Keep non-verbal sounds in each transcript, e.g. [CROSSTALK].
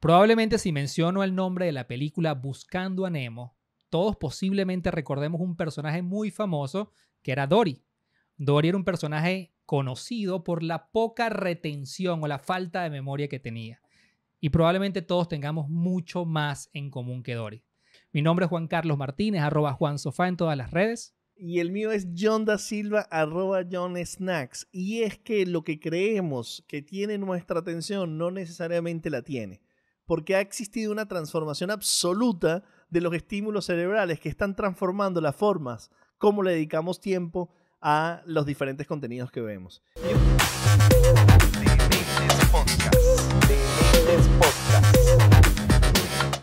Probablemente si menciono el nombre de la película Buscando a Nemo, todos posiblemente recordemos un personaje muy famoso que era Dory. Dory era un personaje conocido por la poca retención o la falta de memoria que tenía. Y probablemente todos tengamos mucho más en común que Dory. Mi nombre es Juan Carlos Martínez, arroba Juan Sofá en todas las redes. Y el mío es John da Silva, arroba John Snacks. Y es que lo que creemos que tiene nuestra atención no necesariamente la tiene. Porque ha existido una transformación absoluta de los estímulos cerebrales que están transformando las formas como le dedicamos tiempo a los diferentes contenidos que vemos.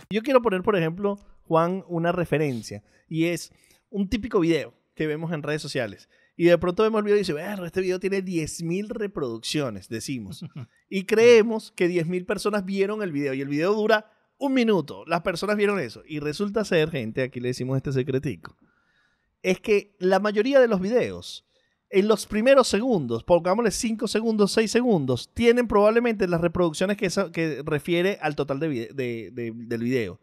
Yo quiero poner, por ejemplo, Juan, una referencia. Y es un típico video que vemos en redes sociales. Y de pronto vemos el video y dice, este video tiene 10.000 reproducciones, decimos. [LAUGHS] Y creemos que 10.000 personas vieron el video y el video dura un minuto. Las personas vieron eso. Y resulta ser, gente, aquí le decimos este secretico, es que la mayoría de los videos, en los primeros segundos, pongámosle 5 segundos, 6 segundos, tienen probablemente las reproducciones que, que refiere al total de, del video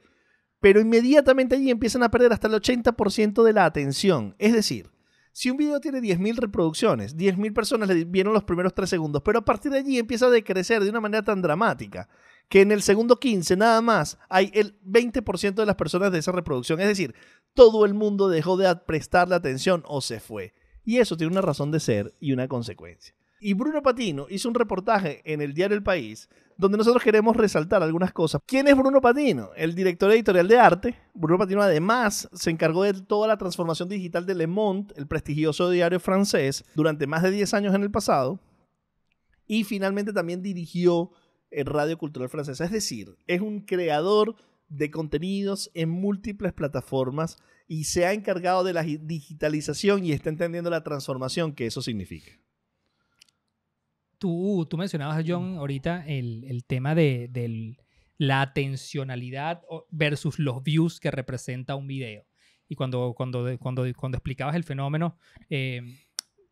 pero inmediatamente allí empiezan a perder hasta el 80% de la atención. Es decir, si un video tiene 10.000 reproducciones, 10.000 personas le vieron los primeros 3 segundos, pero a partir de allí empieza a decrecer de una manera tan dramática que en el segundo 15 nada más hay el 20% de las personas de esa reproducción. Es decir, todo el mundo dejó de prestarle atención o se fue. Y eso tiene una razón de ser y una consecuencia. Y Bruno Patino hizo un reportaje en el diario El País donde nosotros queremos resaltar algunas cosas. ¿Quién es Bruno Patino? El director editorial de arte. Bruno Patino además se encargó de toda la transformación digital de Le Monde, el prestigioso diario francés, durante más de 10 años en el pasado. Y finalmente también dirigió el Radio Cultural Francesa. Es decir, es un creador de contenidos en múltiples plataformas y se ha encargado de la digitalización y está entendiendo la transformación que eso significa. Tú, tú mencionabas, John, ahorita el, tema de, la atencionalidad versus los views que representa un video. Y cuando, cuando, cuando, cuando explicabas el fenómeno, eh,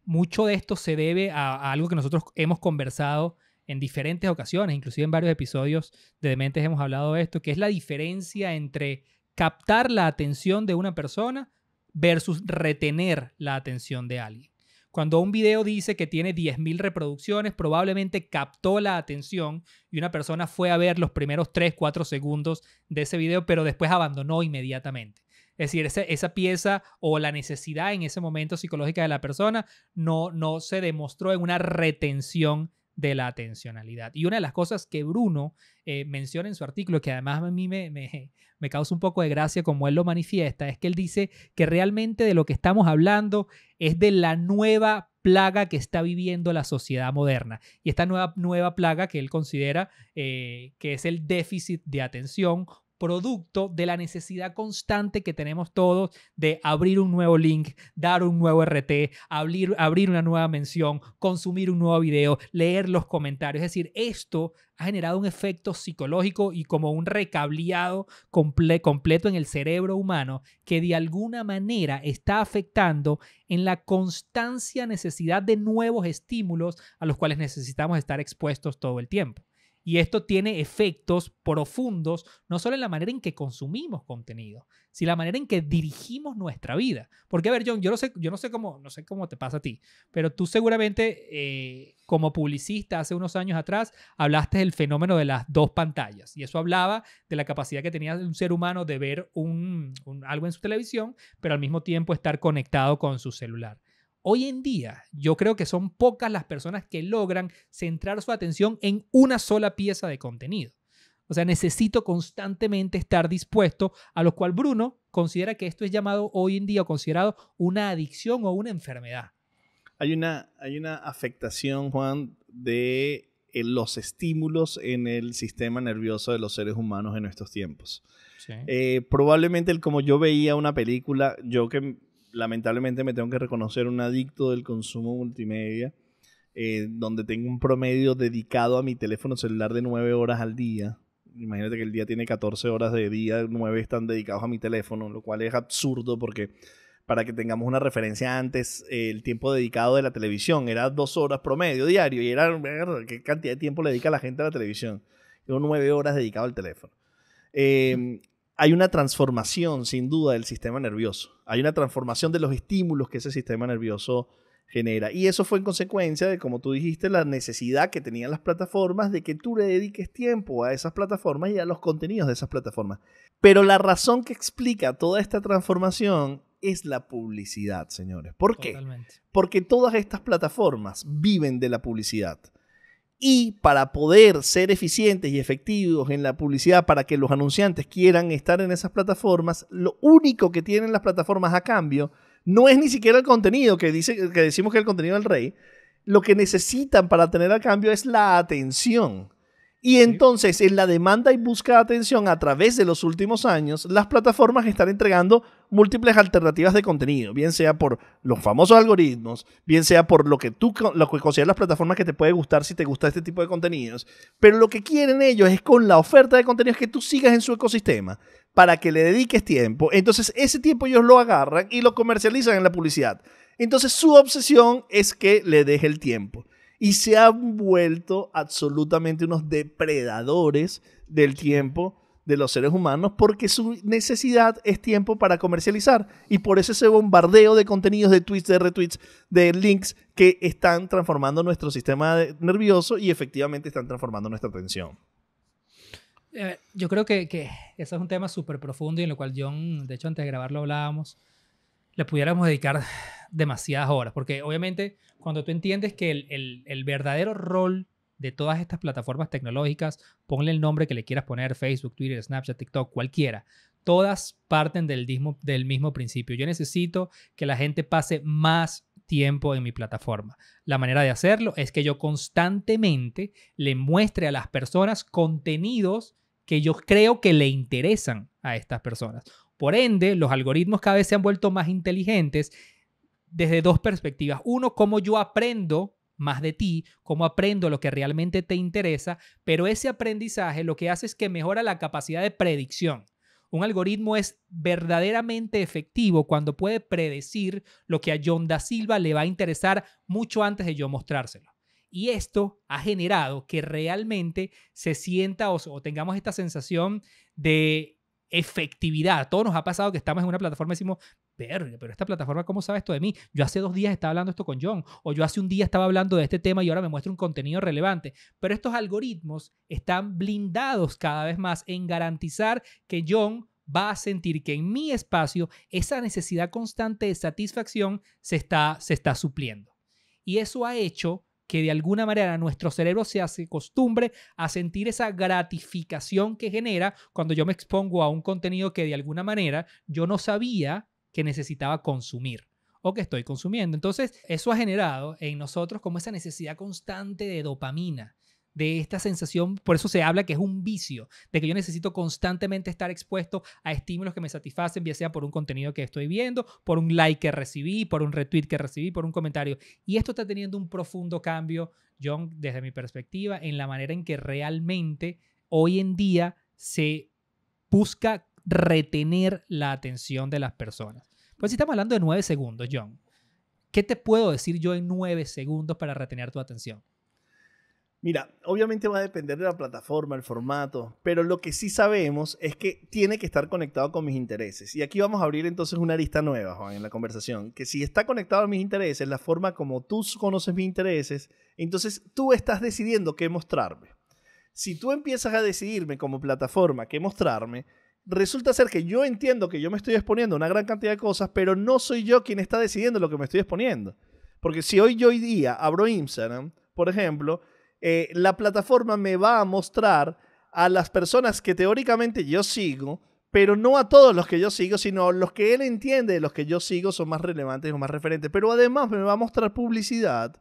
mucho de esto se debe a, algo que nosotros hemos conversado en diferentes ocasiones, inclusive en varios episodios de Dementes hemos hablado de esto, que es la diferencia entre captar la atención de una persona versus retener la atención de alguien. Cuando un video dice que tiene 10.000 reproducciones, probablemente captó la atención y una persona fue a ver los primeros 3, 4 segundos de ese video, pero después abandonó inmediatamente. Es decir, esa, pieza o la necesidad en ese momento psicológica de la persona no, no se demostró en una retención de la atencionalidad. Y una de las cosas que Bruno eh, menciona en su artículo, que además a mí me, me, causa un poco de gracia como él lo manifiesta, es que él dice que realmente de lo que estamos hablando es de la nueva plaga que está viviendo la sociedad moderna. Y esta nueva, nueva plaga que él considera eh, que es el déficit de atención producto de la necesidad constante que tenemos todos de abrir un nuevo link, dar un nuevo RT, abrir, una nueva mención, consumir un nuevo video, leer los comentarios. Es decir, esto ha generado un efecto psicológico y como un recableado completo en el cerebro humano que de alguna manera está afectando en la constancia necesidad de nuevos estímulos a los cuales necesitamos estar expuestos todo el tiempo. Y esto tiene efectos profundos, no solo en la manera en que consumimos contenido, sino la manera en que dirigimos nuestra vida. Porque, a ver, John, yo no sé, yo no sé, cómo, no sé cómo te pasa a ti, pero tú seguramente, eh, como publicista hace unos años atrás, hablaste del fenómeno de las dos pantallas. Y eso hablaba de la capacidad que tenía un ser humano de ver algo en su televisión, pero al mismo tiempo estar conectado con su celular. Hoy en día, yo creo que son pocas las personas que logran centrar su atención en una sola pieza de contenido. O sea, necesito constantemente estar dispuesto, a lo cual Bruno considera que esto es llamado hoy en día considerado una adicción o una enfermedad. Hay una, hay una afectación, Juan, de eh, los estímulos en el sistema nervioso de los seres humanos en estos tiempos. Eh, probablemente como yo veía una película, yo que lamentablemente me tengo que reconocer un adicto del consumo multimedia, eh, donde tengo un promedio dedicado a mi teléfono celular de 9 horas al día. Imagínate que el día tiene 14 horas de día, 9 están dedicados a mi teléfono, lo cual es absurdo porque para que tengamos una referencia antes, el tiempo dedicado de la televisión era dos horas promedio diario y era qué cantidad de tiempo le dedica la gente a la televisión. Llevo nueve horas dedicado al teléfono. Eh, hay una transformación, sin duda, del sistema nervioso. Hay una transformación de los estímulos que ese sistema nervioso genera. Y eso fue en consecuencia de, como tú dijiste, la necesidad que tenían las plataformas de que tú le dediques tiempo a esas plataformas y a los contenidos de esas plataformas. Pero la razón que explica toda esta transformación es la publicidad, señores. ¿Por qué? Totalmente. Porque todas estas plataformas viven de la publicidad. Y para poder ser eficientes y efectivos en la publicidad, para que los anunciantes quieran estar en esas plataformas, lo único que tienen las plataformas a cambio no es ni siquiera el contenido, que, dice, que decimos que el contenido del rey. Lo que necesitan para tener a cambio es la atención. Y entonces, en la demanda y búsqueda de atención a través de los últimos años, las plataformas están entregando múltiples alternativas de contenido, bien sea por los famosos algoritmos, bien sea por lo que tú lo que consideras las plataformas que te puede gustar si te gusta este tipo de contenidos. Pero lo que quieren ellos es con la oferta de contenidos que tú sigas en su ecosistema para que le dediques tiempo. Entonces, ese tiempo ellos lo agarran y lo comercializan en la publicidad. Entonces, su obsesión es que le deje el tiempo y se han vuelto absolutamente unos depredadores del tiempo de los seres humanos porque su necesidad es tiempo para comercializar y por eso ese bombardeo de contenidos, de tweets, de retweets, de links que están transformando nuestro sistema nervioso y efectivamente están transformando nuestra atención. Eh, yo creo que, que eso es un tema súper profundo y en lo cual John, de hecho antes de grabarlo hablábamos, le pudiéramos dedicar demasiadas horas, porque obviamente cuando tú entiendes que el, el, verdadero rol de todas estas plataformas tecnológicas, ponle el nombre que le quieras poner, Facebook, Twitter, Snapchat, TikTok, cualquiera, todas parten del mismo, del mismo principio. Yo necesito que la gente pase más tiempo en mi plataforma. La manera de hacerlo es que yo constantemente le muestre a las personas contenidos que yo creo que le interesan a estas personas. Por ende, los algoritmos cada vez se han vuelto más inteligentes desde dos perspectivas. Uno, cómo yo aprendo más de ti, cómo aprendo lo que realmente te interesa, pero ese aprendizaje lo que hace es que mejora la capacidad de predicción. Un algoritmo es verdaderamente efectivo cuando puede predecir lo que a John da Silva le va a interesar mucho antes de yo mostrárselo. Y esto ha generado que realmente se sienta o, o tengamos esta sensación de efectividad. A todos nos ha pasado que estamos en una plataforma y decimos, verga, pero esta plataforma, ¿cómo sabe esto de mí? Yo hace dos días estaba hablando esto con John, o yo hace un día estaba hablando de este tema y ahora me muestra un contenido relevante. Pero estos algoritmos están blindados cada vez más en garantizar que John va a sentir que en mi espacio esa necesidad constante de satisfacción se está, se está supliendo. Y eso ha hecho que de alguna manera nuestro cerebro se hace costumbre a sentir esa gratificación que genera cuando yo me expongo a un contenido que de alguna manera yo no sabía que necesitaba consumir o que estoy consumiendo. Entonces, eso ha generado en nosotros como esa necesidad constante de dopamina, de esta sensación, por eso se habla que es un vicio, de que yo necesito constantemente estar expuesto a estímulos que me satisfacen, ya sea por un contenido que estoy viendo, por un like que recibí, por un retweet que recibí, por un comentario. Y esto está teniendo un profundo cambio, John, desde mi perspectiva, en la manera en que realmente hoy en día se busca retener la atención de las personas. Pues si estamos hablando de nueve segundos, John, ¿qué te puedo decir yo en nueve segundos para retener tu atención? Mira, obviamente va a depender de la plataforma, el formato, pero lo que sí sabemos es que tiene que estar conectado con mis intereses. Y aquí vamos a abrir entonces una lista nueva, Juan, en la conversación, que si está conectado a mis intereses, la forma como tú conoces mis intereses, entonces tú estás decidiendo qué mostrarme. Si tú empiezas a decidirme como plataforma qué mostrarme, resulta ser que yo entiendo que yo me estoy exponiendo una gran cantidad de cosas, pero no soy yo quien está decidiendo lo que me estoy exponiendo. Porque si hoy yo hoy día abro Instagram, por ejemplo, eh, la plataforma me va a mostrar a las personas que teóricamente yo sigo, pero no a todos los que yo sigo, sino los que él entiende de los que yo sigo son más relevantes o más referentes. Pero además me va a mostrar publicidad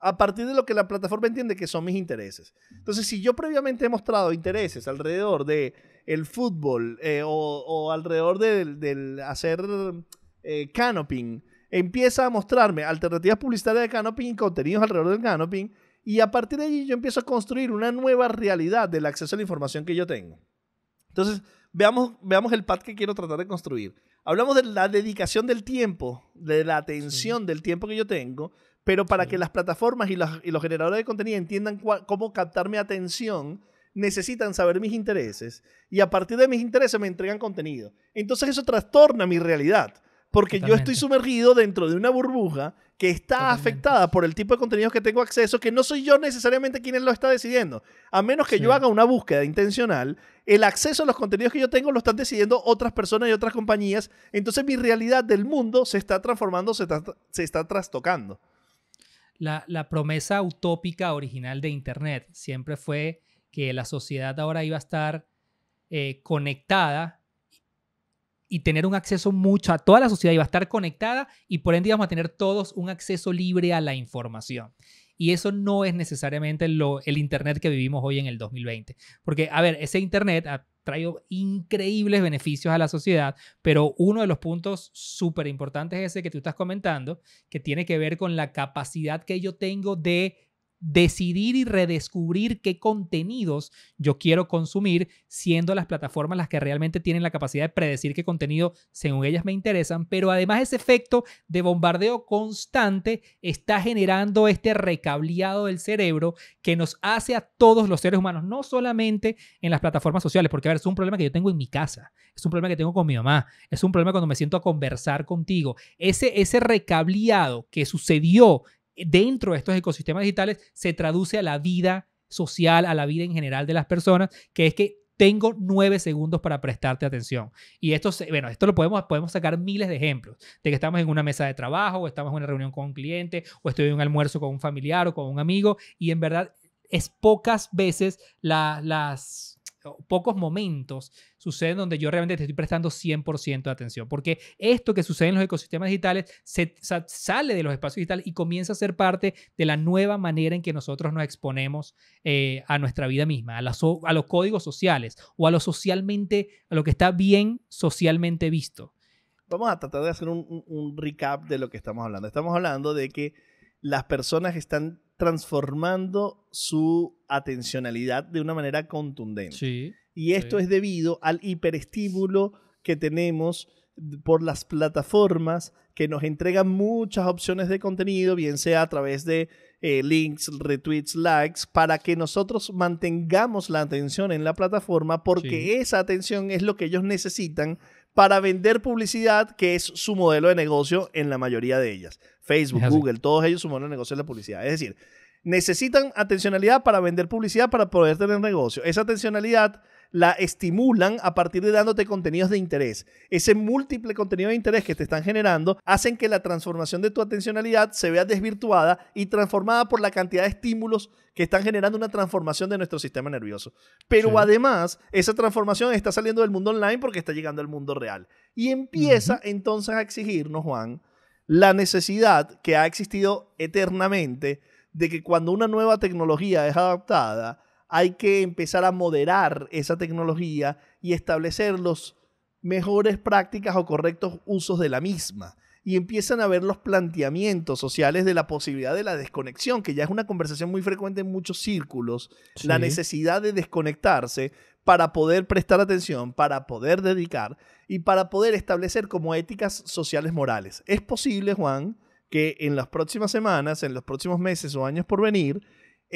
a partir de lo que la plataforma entiende que son mis intereses. Entonces, si yo previamente he mostrado intereses alrededor de el fútbol eh, o, alrededor del hacer eh, canoping, empieza a mostrarme alternativas publicitarias de canoping y contenidos alrededor del canoping, y a partir de allí yo empiezo a construir una nueva realidad del acceso a la información que yo tengo. Entonces, veamos, veamos el pad que quiero tratar de construir. Hablamos de la dedicación del tiempo, de la atención del tiempo que yo tengo, pero para que las plataformas y los, y los, generadores de contenido entiendan cómo captar mi atención, necesitan saber mis intereses y a partir de mis intereses me entregan contenido. Entonces eso trastorna mi realidad, porque yo estoy sumergido dentro de una burbuja que está Totalmente. afectada por el tipo de contenidos que tengo acceso, que no soy yo necesariamente quien lo está decidiendo. A menos que yo haga una búsqueda intencional, el acceso a los contenidos que yo tengo lo están decidiendo otras personas y otras compañías. Entonces mi realidad del mundo se está transformando, se está, se está trastocando. La, la promesa utópica original de Internet siempre fue que la sociedad ahora iba a estar eh, conectada y tener un acceso mucho a toda la sociedad iba a estar conectada y por ende íbamos a tener todos un acceso libre a la información. Y eso no es necesariamente lo, el Internet que vivimos hoy en el 2020. Porque, a ver, ese Internet ha traído increíbles beneficios a la sociedad, pero uno de los puntos súper importantes es ese que tú estás comentando, que tiene que ver con la capacidad que yo tengo de decidir y redescubrir qué contenidos yo quiero consumir, siendo las plataformas las que realmente tienen la capacidad de predecir qué contenido según ellas me interesan, pero además ese efecto de bombardeo constante está generando este recableado del cerebro que nos hace a todos los seres humanos, no solamente en las plataformas sociales, porque a ver, es un problema que yo tengo en mi casa, es un problema que tengo con mi mamá, es un problema cuando me siento a conversar contigo, ese, ese recableado que sucedió dentro de estos ecosistemas digitales se traduce a la vida social, a la vida en general de las personas, que es que tengo nueve segundos para prestarte atención. Y esto, bueno, esto lo podemos, podemos sacar miles de ejemplos, de que estamos en una mesa de trabajo, o estamos en una reunión con un cliente, o estoy en un almuerzo con un familiar o con un amigo, y en verdad es pocas veces la- las pocos momentos suceden donde yo realmente te estoy prestando 100% de atención, porque esto que sucede en los ecosistemas digitales se, sa- sale de los espacios digitales y comienza a ser parte de la nueva manera en que nosotros nos exponemos eh, a nuestra vida misma, a, los códigos sociales o a lo socialmente, a lo que está bien socialmente visto. Vamos a tratar de hacer un- un recap de lo que estamos hablando. Estamos hablando de que las personas están transformando su atencionalidad de una manera contundente. Sí. Y esto Sí. es debido al hiperestímulo que tenemos por las plataformas que nos entregan muchas opciones de contenido, bien sea a través de eh, links, retweets, likes, para que nosotros mantengamos la atención en la plataforma porque Sí. esa atención es lo que ellos necesitan para vender publicidad, que es su modelo de negocio en la mayoría de ellas. Facebook. Google, todos ellos su modelo de negocio es la publicidad. Es decir, necesitan atencionalidad para vender publicidad para poder tener negocio. Esa atencionalidad la estimulan a partir de dándote contenidos de interés. Ese múltiple contenido de interés que te están generando hacen que la transformación de tu atencionalidad se vea desvirtuada y transformada por la cantidad de estímulos que están generando una transformación de nuestro sistema nervioso. Pero Sí. además, esa transformación está saliendo del mundo online porque está llegando al mundo real. Y empieza entonces a exigirnos, Juan, la necesidad que ha existido eternamente de que cuando una nueva tecnología es adaptada, hay que empezar a moderar esa tecnología y establecer los mejores prácticas o correctos usos de la misma. Y empiezan a ver los planteamientos sociales de la posibilidad de la desconexión, que ya es una conversación muy frecuente en muchos círculos, la necesidad de desconectarse para poder prestar atención, para poder dedicar y para poder establecer como éticas sociales morales. Es posible, Juan, que en las próximas semanas, en los próximos meses o años por venir,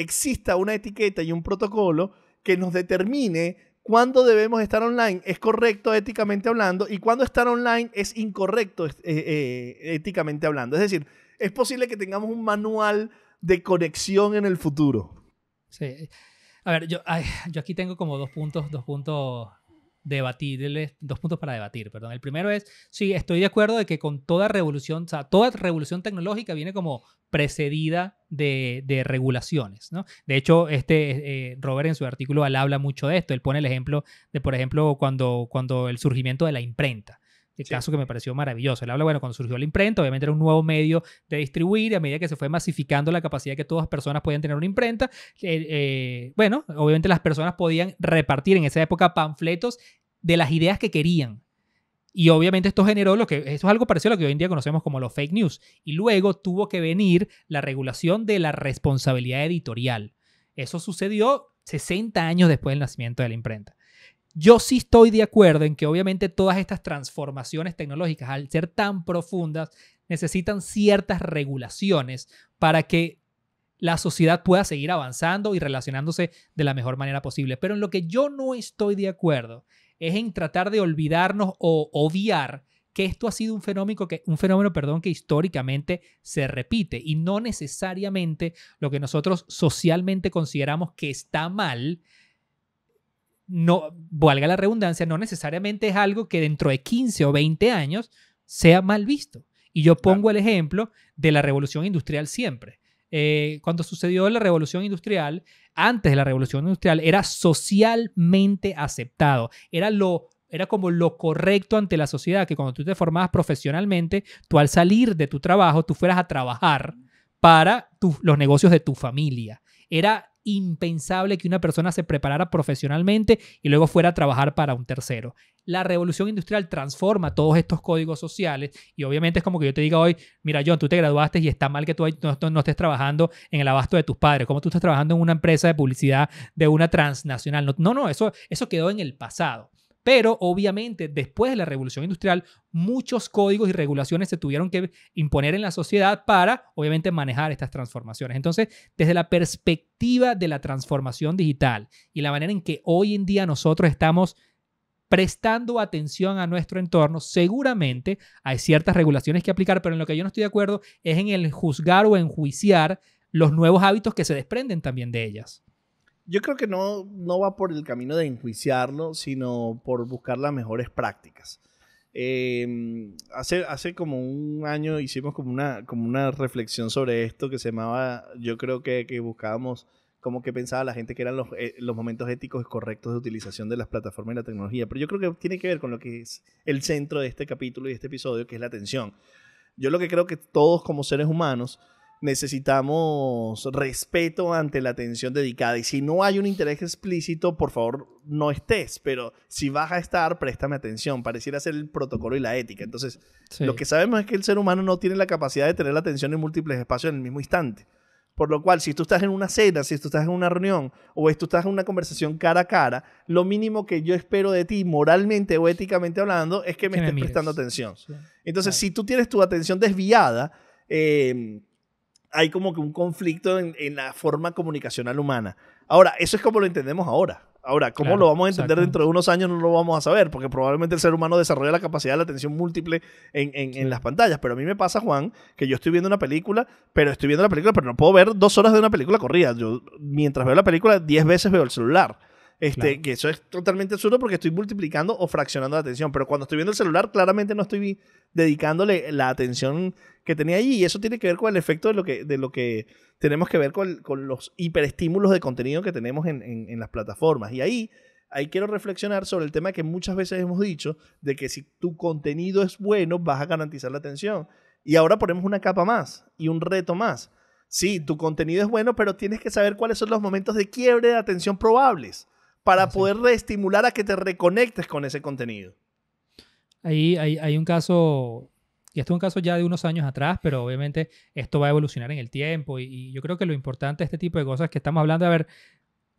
exista una etiqueta y un protocolo que nos determine cuándo debemos estar online es correcto éticamente hablando y cuándo estar online es incorrecto eh, eh, éticamente hablando. Es decir, es posible que tengamos un manual de conexión en el futuro. Sí. A ver, yo, yo aquí tengo como dos puntos, dos puntos debatibles, dos puntos para debatir, perdón. El primero es, sí, estoy de acuerdo de que con toda revolución, o sea, toda revolución tecnológica viene como precedida de, regulaciones, ¿no? De hecho, este eh, Robert en su artículo habla mucho de esto. Él pone el ejemplo de, por ejemplo, cuando, cuando el surgimiento de la imprenta. El Sí. caso que me pareció maravilloso. Él habla, bueno, cuando surgió la imprenta, obviamente era un nuevo medio de distribuir, y a medida que se fue masificando la capacidad que todas las personas podían tener una imprenta, eh, eh, bueno, obviamente las personas podían repartir en esa época panfletos de las ideas que querían. Y obviamente esto generó lo que, esto es algo parecido a lo que hoy en día conocemos como los fake news. Y luego tuvo que venir la regulación de la responsabilidad editorial. Eso sucedió 60 años después del nacimiento de la imprenta. Yo sí estoy de acuerdo en que obviamente todas estas transformaciones tecnológicas, al ser tan profundas, necesitan ciertas regulaciones para que la sociedad pueda seguir avanzando y relacionándose de la mejor manera posible. Pero en lo que yo no estoy de acuerdo es en tratar de olvidarnos o obviar que esto ha sido un fenómeno que, un fenómeno, perdón, que históricamente se repite y no necesariamente lo que nosotros socialmente consideramos que está mal, no, valga la redundancia, no necesariamente es algo que dentro de 15 o 20 años sea mal visto. Y yo pongo el ejemplo de la revolución industrial siempre. Eh, cuando sucedió la revolución industrial, antes de la revolución industrial, era socialmente aceptado, era lo era como lo correcto ante la sociedad, que cuando tú te formabas profesionalmente, tú al salir de tu trabajo, tú fueras a trabajar para los negocios de tu familia. Era impensable que una persona se preparara profesionalmente y luego fuera a trabajar para un tercero. La revolución industrial transforma todos estos códigos sociales y obviamente es como que yo te diga hoy, mira John, tú te graduaste y está mal que tú no, estés trabajando en el abasto de tus padres, como tú estás trabajando en una empresa de publicidad de una transnacional. No, no, no eso, eso quedó en el pasado. Pero obviamente después de la revolución industrial, muchos códigos y regulaciones se tuvieron que imponer en la sociedad para, obviamente, manejar estas transformaciones. Entonces, desde la perspectiva de la transformación digital y la manera en que hoy en día nosotros estamos prestando atención a nuestro entorno, seguramente hay ciertas regulaciones que aplicar, pero en lo que yo no estoy de acuerdo es en el juzgar o enjuiciar los nuevos hábitos que se desprenden también de ellas yo creo que no, no va por el camino de enjuiciarlo, sino por buscar las mejores prácticas. Em, hace, hace como un año hicimos como una, como una reflexión sobre esto que se llamaba, yo creo que, que buscábamos como que pensaba la gente que eran los, eh, los momentos éticos correctos de utilización de las plataformas y la tecnología. Pero yo creo que tiene que ver con lo que es el centro de este capítulo y este episodio, que es la atención. Yo lo que creo que todos como seres humanos necesitamos respeto ante la atención dedicada. Y si no hay un interés explícito, por favor, no estés. Pero si vas a estar, préstame atención. Pareciera ser el protocolo y la ética. Entonces, lo que sabemos es que el ser humano no tiene la capacidad de tener la atención en múltiples espacios en el mismo instante. Por lo cual, si tú estás en una cena, si tú estás en una reunión o si tú estás en una conversación cara a cara, lo mínimo que yo espero de ti, moralmente o éticamente hablando, es que me estés prestando atención. Entonces, si tú tienes tu atención desviada, eh, hay como que un conflicto en, la forma comunicacional humana. Ahora, eso es como lo entendemos ahora. Ahora, ¿cómo lo vamos a entender dentro de unos años? No lo vamos a saber, porque probablemente el ser humano desarrolla la capacidad de la atención múltiple en, en, las pantallas. Pero a mí me pasa, Juan, que yo estoy viendo una película, pero estoy viendo la película, pero no puedo ver dos horas de una película corrida. Yo, mientras veo la película, diez veces veo el celular. Este, Que eso es totalmente absurdo porque estoy multiplicando o fraccionando la atención. Pero cuando estoy viendo el celular, claramente no estoy dedicándole la atención que tenía allí. Y eso tiene que ver con el efecto de lo que, de lo que tenemos que ver con, con los hiperestímulos de contenido que tenemos en, en, las plataformas. Y ahí, ahí quiero reflexionar sobre el tema que muchas veces hemos dicho, de que si tu contenido es bueno, vas a garantizar la atención. Y ahora ponemos una capa más y un reto más. Sí, tu contenido es bueno, pero tienes que saber cuáles son los momentos de quiebre de atención probables para poder reestimular a que te reconectes con ese contenido. Ahí hay, un caso, y esto es un caso ya de unos años atrás, pero obviamente esto va a evolucionar en el tiempo y, yo creo que lo importante de este tipo de cosas que estamos hablando, a ver,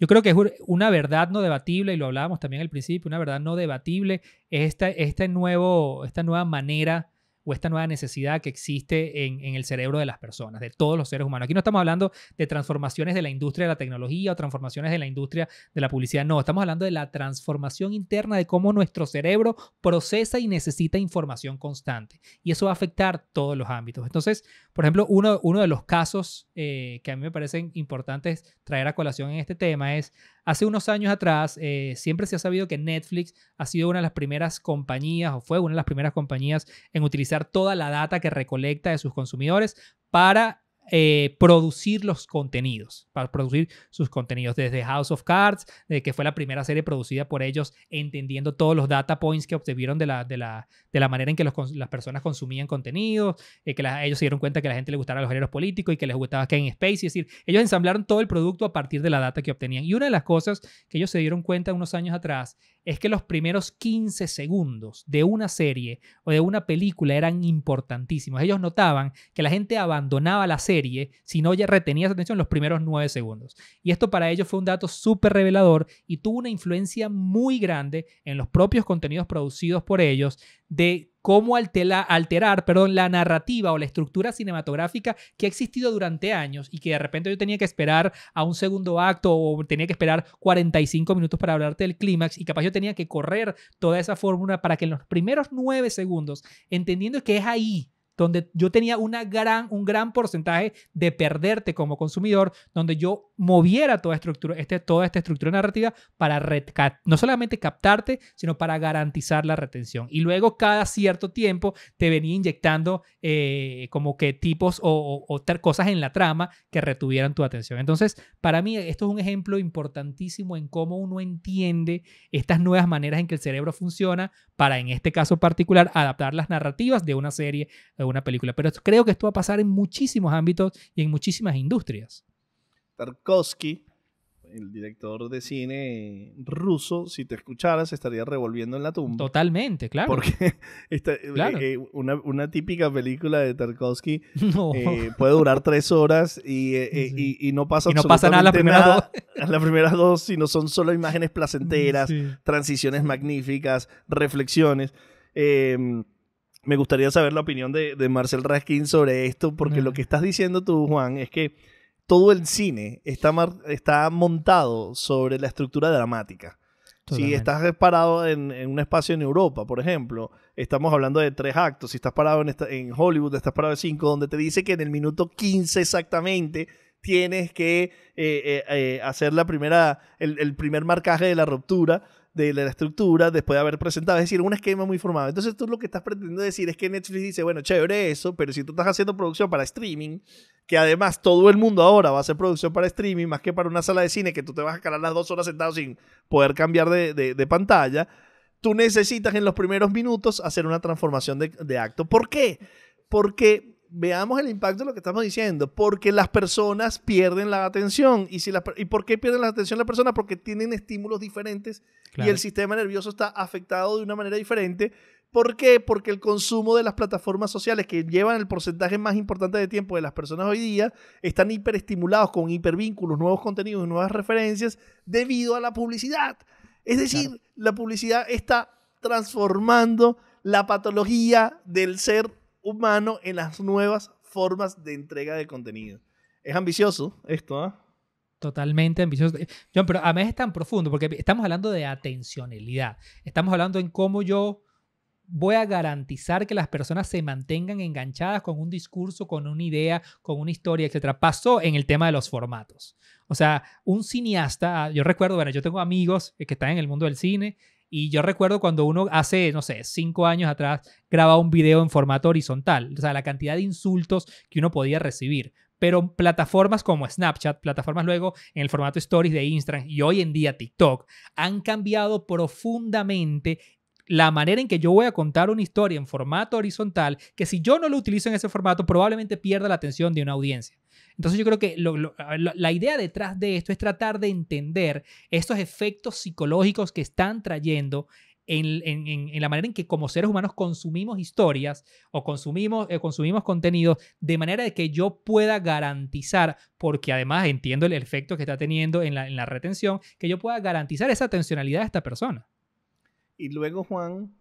yo creo que es una verdad no debatible, y lo hablábamos también al principio, una verdad no debatible es esta, este nuevo, esta nueva manera o esta nueva necesidad que existe en, el cerebro de las personas, de todos los seres humanos. Aquí no estamos hablando de transformaciones de la industria de la tecnología o transformaciones de la industria de la publicidad, no, estamos hablando de la transformación interna de cómo nuestro cerebro procesa y necesita información constante. Y eso va a afectar todos los ámbitos. Entonces, por ejemplo, uno, de los casos eh, que a mí me parecen importantes traer a colación en este tema es Hace unos años atrás, eh, siempre se ha sabido que Netflix ha sido una de las primeras compañías, o fue una de las primeras compañías en utilizar toda la data que recolecta de sus consumidores para eh, producir los contenidos, para producir sus contenidos, desde House of Cards, de que fue la primera serie producida por ellos, entendiendo todos los data points que obtuvieron de la, de la, de la manera en que las personas consumían contenido, eh, que ellos se dieron cuenta que a la gente le gustaban los géneros políticos y que les gustaba Kevin Space, es decir, ellos ensamblaron todo el producto a partir de la data que obtenían. Y una de las cosas que ellos se dieron cuenta unos años atrás es que los primeros 15 segundos de una serie o de una película eran importantísimos. Ellos notaban que la gente abandonaba la serie si no ya retenía su atención los primeros 9 segundos. Y esto para ellos fue un dato súper revelador y tuvo una influencia muy grande en los propios contenidos producidos por ellos de cómo altera- alterar perdón, la narrativa o la estructura cinematográfica que ha existido durante años y que de repente yo tenía que esperar a un segundo acto o tenía que esperar 45 minutos para hablarte del clímax y capaz yo tenía que correr toda esa fórmula para que en los primeros nueve segundos, entendiendo que es ahí donde yo tenía una gran, un gran porcentaje de perderte como consumidor, donde yo moviera toda, estructura, este, toda esta estructura narrativa para no solamente captarte, sino para garantizar la retención. Y luego cada cierto tiempo te venía inyectando eh, como que tipos o, cosas en la trama que retuvieran tu atención. Entonces, para mí esto es un ejemplo importantísimo en cómo uno entiende estas nuevas maneras en que el cerebro funciona para, en este caso particular, adaptar las narrativas de una serie, una película. Pero creo que esto va a pasar en muchísimos ámbitos y en muchísimas industrias. Tarkovsky, el director de cine ruso, si te escuchara, se estaría revolviendo en la tumba. Totalmente, claro. Porque [LAUGHS] esta- eh, Claro. eh, una, una típica película de Tarkovsky [LAUGHS] No. eh, puede durar tres horas y, eh, Sí. y- y no pasa Y no pasa nada las primeras nada Las primeras dos, sino son solo imágenes [LAUGHS] placenteras, Sí. transiciones magníficas, reflexiones. Eh, me gustaría saber la opinión de, de Marcel Raskin sobre esto, porque lo que estás diciendo tú, Juan, es que todo el cine está, está montado sobre la estructura dramática. Si estás parado en, en un espacio en Europa, por ejemplo, estamos hablando de tres actos. Si estás parado en, esta- en Hollywood, estás parado en cinco, donde te dice que en el minuto 15 exactamente tienes que eh, eh, eh, hacer la primera, el, el primer marcaje de la ruptura de la estructura después de haber presentado. Es decir, un esquema muy formado. Entonces tú lo que estás pretendiendo decir es que Netflix dice, bueno, chévere eso, pero si tú estás haciendo producción para streaming, que además todo el mundo ahora va a hacer producción para streaming, más que para una sala de cine que tú te vas a calar las dos horas sentado sin poder cambiar de, de- pantalla, tú necesitas en los primeros minutos hacer una transformación de, de acto. ¿Por qué? Porque veamos el impacto de lo que estamos diciendo. Porque las personas pierden la atención. ¿Y, si la ¿Y por qué pierden la atención las personas? Porque tienen estímulos diferentes y Claro. el sistema nervioso está afectado de una manera diferente. ¿Por qué? Porque el consumo de las plataformas sociales que llevan el porcentaje más importante de tiempo de las personas hoy día están hiperestimulados con hipervínculos, nuevos contenidos y nuevas referencias debido a la publicidad. Es decir, Claro. la publicidad está transformando la patología del ser humano en las nuevas formas de entrega de contenido. Es ambicioso esto, ¿ah? Totalmente ambicioso. John, pero a mí es tan profundo porque estamos hablando de atencionalidad. Estamos hablando en cómo yo voy a garantizar que las personas se mantengan enganchadas con un discurso, con una idea, con una historia, etc. Pasó en el tema de los formatos. O sea, un cineasta, ah, yo recuerdo, bueno, yo tengo amigos que están en el mundo del cine y yo recuerdo cuando uno hace, no sé, cinco años atrás grababa un video en formato horizontal. O sea, la cantidad de insultos que uno podía recibir pero plataformas como Snapchat, plataformas luego en el formato Stories de Instagram y hoy en día TikTok han cambiado profundamente la manera en que yo voy a contar una historia en formato horizontal, que si yo no lo utilizo en ese formato, probablemente pierda la atención de una audiencia. Entonces yo creo que la idea detrás de esto es tratar de entender estos efectos psicológicos que están trayendo en, la manera en que como seres humanos consumimos historias o consumimos, eh, consumimos contenido de manera de que yo pueda garantizar, porque además entiendo el efecto que está teniendo en la, en la retención, que yo pueda garantizar esa atencionalidad de esta persona. Y luego, Juan,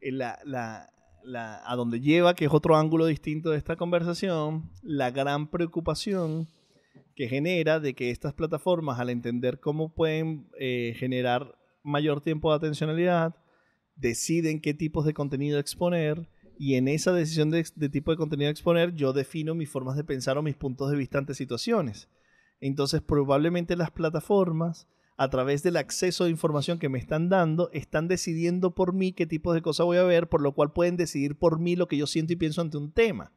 eh, la- la- a donde lleva, que es otro ángulo distinto de esta conversación, la gran preocupación que genera de que estas plataformas, al entender cómo pueden eh, generar mayor tiempo de atencionalidad, deciden qué tipos de contenido exponer y en esa decisión de, tipo de contenido exponer yo defino mis formas de pensar o mis puntos de vista ante situaciones. Entonces probablemente las plataformas a través del acceso de información que me están dando, están decidiendo por mí qué tipo de cosas voy a ver, por lo cual pueden decidir por mí lo que yo siento y pienso ante un tema.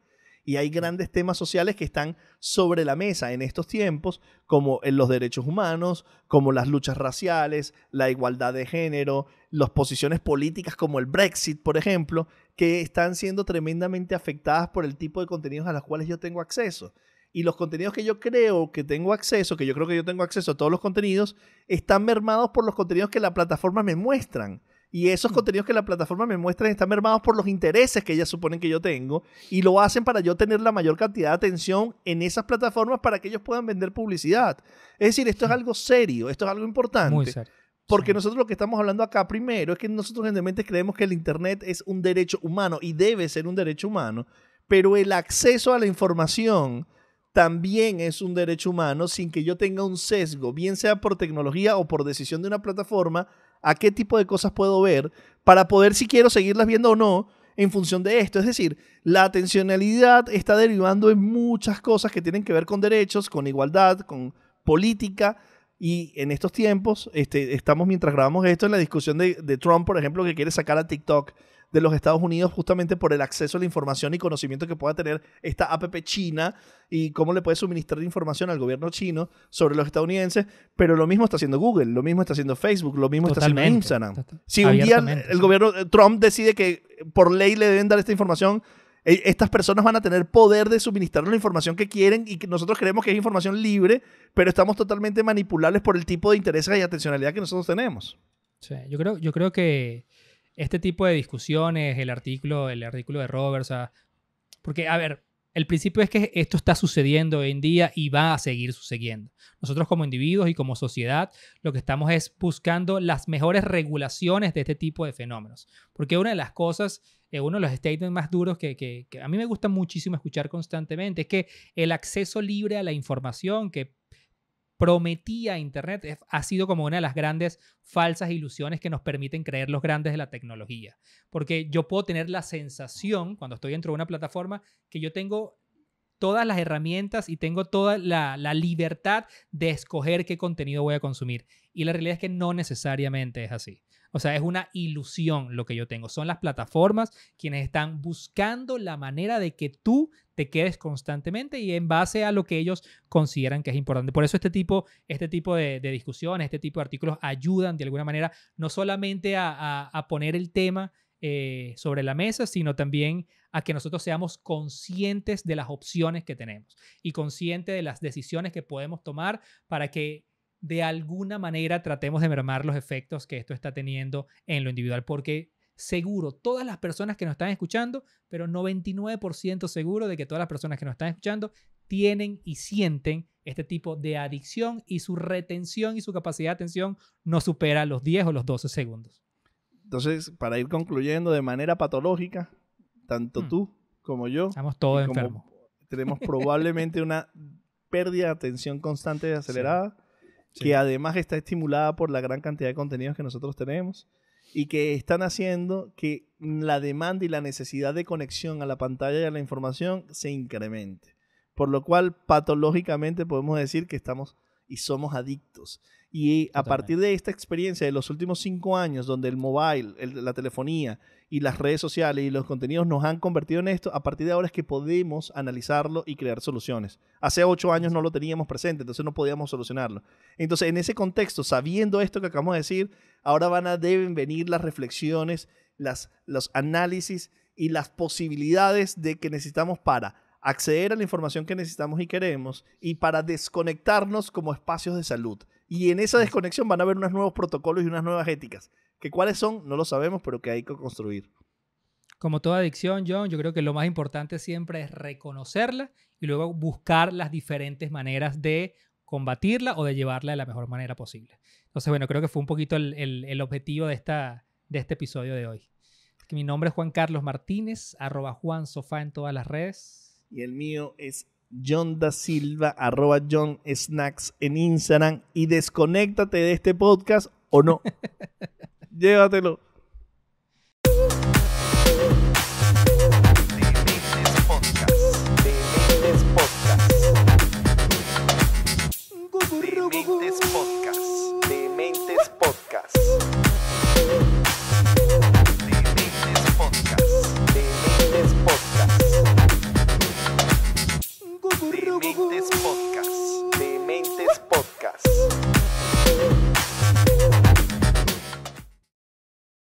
Y hay grandes temas sociales que están sobre la mesa en estos tiempos, como en los derechos humanos, como las luchas raciales, la igualdad de género, las posiciones políticas como el Brexit, por ejemplo, que están siendo tremendamente afectadas por el tipo de contenidos a los cuales yo tengo acceso. Y los contenidos que yo creo que tengo acceso, que yo creo que yo tengo acceso a todos los contenidos, están mermados por los contenidos que la plataforma me muestran. Y esos contenidos que la plataforma me muestra están mermados por los intereses que ellas suponen que yo tengo y lo hacen para yo tener la mayor cantidad de atención en esas plataformas para que ellos puedan vender publicidad. Es decir, esto es algo serio, esto es algo importante. Muy serio. Porque Sí. nosotros lo que estamos hablando acá primero es que nosotros generalmente creemos que el Internet es un derecho humano y debe ser un derecho humano, pero el acceso a la información también es un derecho humano sin que yo tenga un sesgo, bien sea por tecnología o por decisión de una plataforma, a qué tipo de cosas puedo ver para poder si quiero seguirlas viendo o no en función de esto. Es decir, la atencionalidad está derivando en muchas cosas que tienen que ver con derechos, con igualdad, con política. Y en estos tiempos, este, estamos mientras grabamos esto en la discusión de, de Trump, por ejemplo, que quiere sacar a TikTok de los Estados Unidos justamente por el acceso a la información y conocimiento que pueda tener esta app china y cómo le puede suministrar información al gobierno chino sobre los estadounidenses. Pero lo mismo está haciendo Google, lo mismo está haciendo Facebook, lo mismo está haciendo. Instagram. Si un día el, sí. gobierno eh, Trump decide que por ley le deben dar esta información, eh, estas personas van a tener poder de suministrar la información que quieren y que nosotros creemos que es información libre, pero estamos totalmente manipulables por el tipo de intereses y atencionalidad que nosotros tenemos. Sí, yo creo, yo creo que este tipo de discusiones, el artículo, el artículo de Roberts, porque, a ver, el principio es que esto está sucediendo hoy en día y va a seguir sucediendo. Nosotros como individuos y como sociedad lo que estamos es buscando las mejores regulaciones de este tipo de fenómenos. Porque una de las cosas, eh, uno de los statements más duros que, que- que a mí me gusta muchísimo escuchar constantemente es que el acceso libre a la información que prometía Internet ha sido como una de las grandes falsas ilusiones que nos permiten creer los grandes de la tecnología. Porque yo puedo tener la sensación, cuando estoy dentro de una plataforma, que yo tengo todas las herramientas y tengo toda la, la libertad de escoger qué contenido voy a consumir. Y la realidad es que no necesariamente es así. O sea, es una ilusión lo que yo tengo. Son las plataformas quienes están buscando la manera de que tú te quedes constantemente y en base a lo que ellos consideran que es importante. Por eso este tipo, este tipo de, de discusiones, este tipo de artículos ayudan de alguna manera no solamente a, poner el tema eh, sobre la mesa, sino también a que nosotros seamos conscientes de las opciones que tenemos y conscientes de las decisiones que podemos tomar para que de alguna manera tratemos de mermar los efectos que esto está teniendo en lo individual, porque seguro, todas las personas que nos están escuchando, pero 99% seguro de que todas las personas que nos están escuchando tienen y sienten este tipo de adicción y su retención y su capacidad de atención no supera los 10 o los 12 segundos. Entonces, para ir concluyendo de manera patológica, tanto Hmm. tú como yo Estamos todos enfermos. tenemos probablemente [LAUGHS] una pérdida de atención constante y acelerada, Sí. Que además está estimulada por la gran cantidad de contenidos que nosotros tenemos y que están haciendo que la demanda y la necesidad de conexión a la pantalla y a la información se incremente. Por lo cual, patológicamente podemos decir que estamos y somos adictos. Y a Totalmente. partir de esta experiencia de los últimos cinco años, donde el mobile, el- la telefonía y las redes sociales y los contenidos nos han convertido en esto, a partir de ahora es que podemos analizarlo y crear soluciones. Hace ocho años no lo teníamos presente, entonces no podíamos solucionarlo. Entonces, en ese contexto, sabiendo esto que acabamos de decir, ahora van a, deben venir las reflexiones, las, los análisis y las posibilidades de que necesitamos para acceder a la información que necesitamos y queremos y para desconectarnos como espacios de salud. Y en esa desconexión van a haber unos nuevos protocolos y unas nuevas éticas. Que cuáles son, no lo sabemos, pero que hay que construir. Como toda adicción, John, yo creo que lo más importante siempre es reconocerla y luego buscar las diferentes maneras de combatirla o de llevarla de la mejor manera posible. Entonces, bueno, creo que fue un poquito el, el- el objetivo de, esta, de este episodio de hoy. Que mi nombre es Juan Carlos Martínez, arroba Juan Sofá en todas las redes. Y el mío es John da Silva, arroba John Snacks en Instagram. Y desconéctate de este podcast o no. [LAUGHS] Llévatelo. Dementes Podcast. Dementes Podcast. Dementes Podcast. Dementes Podcast. Dementes Podcast. Dementes Podcast. Podcast.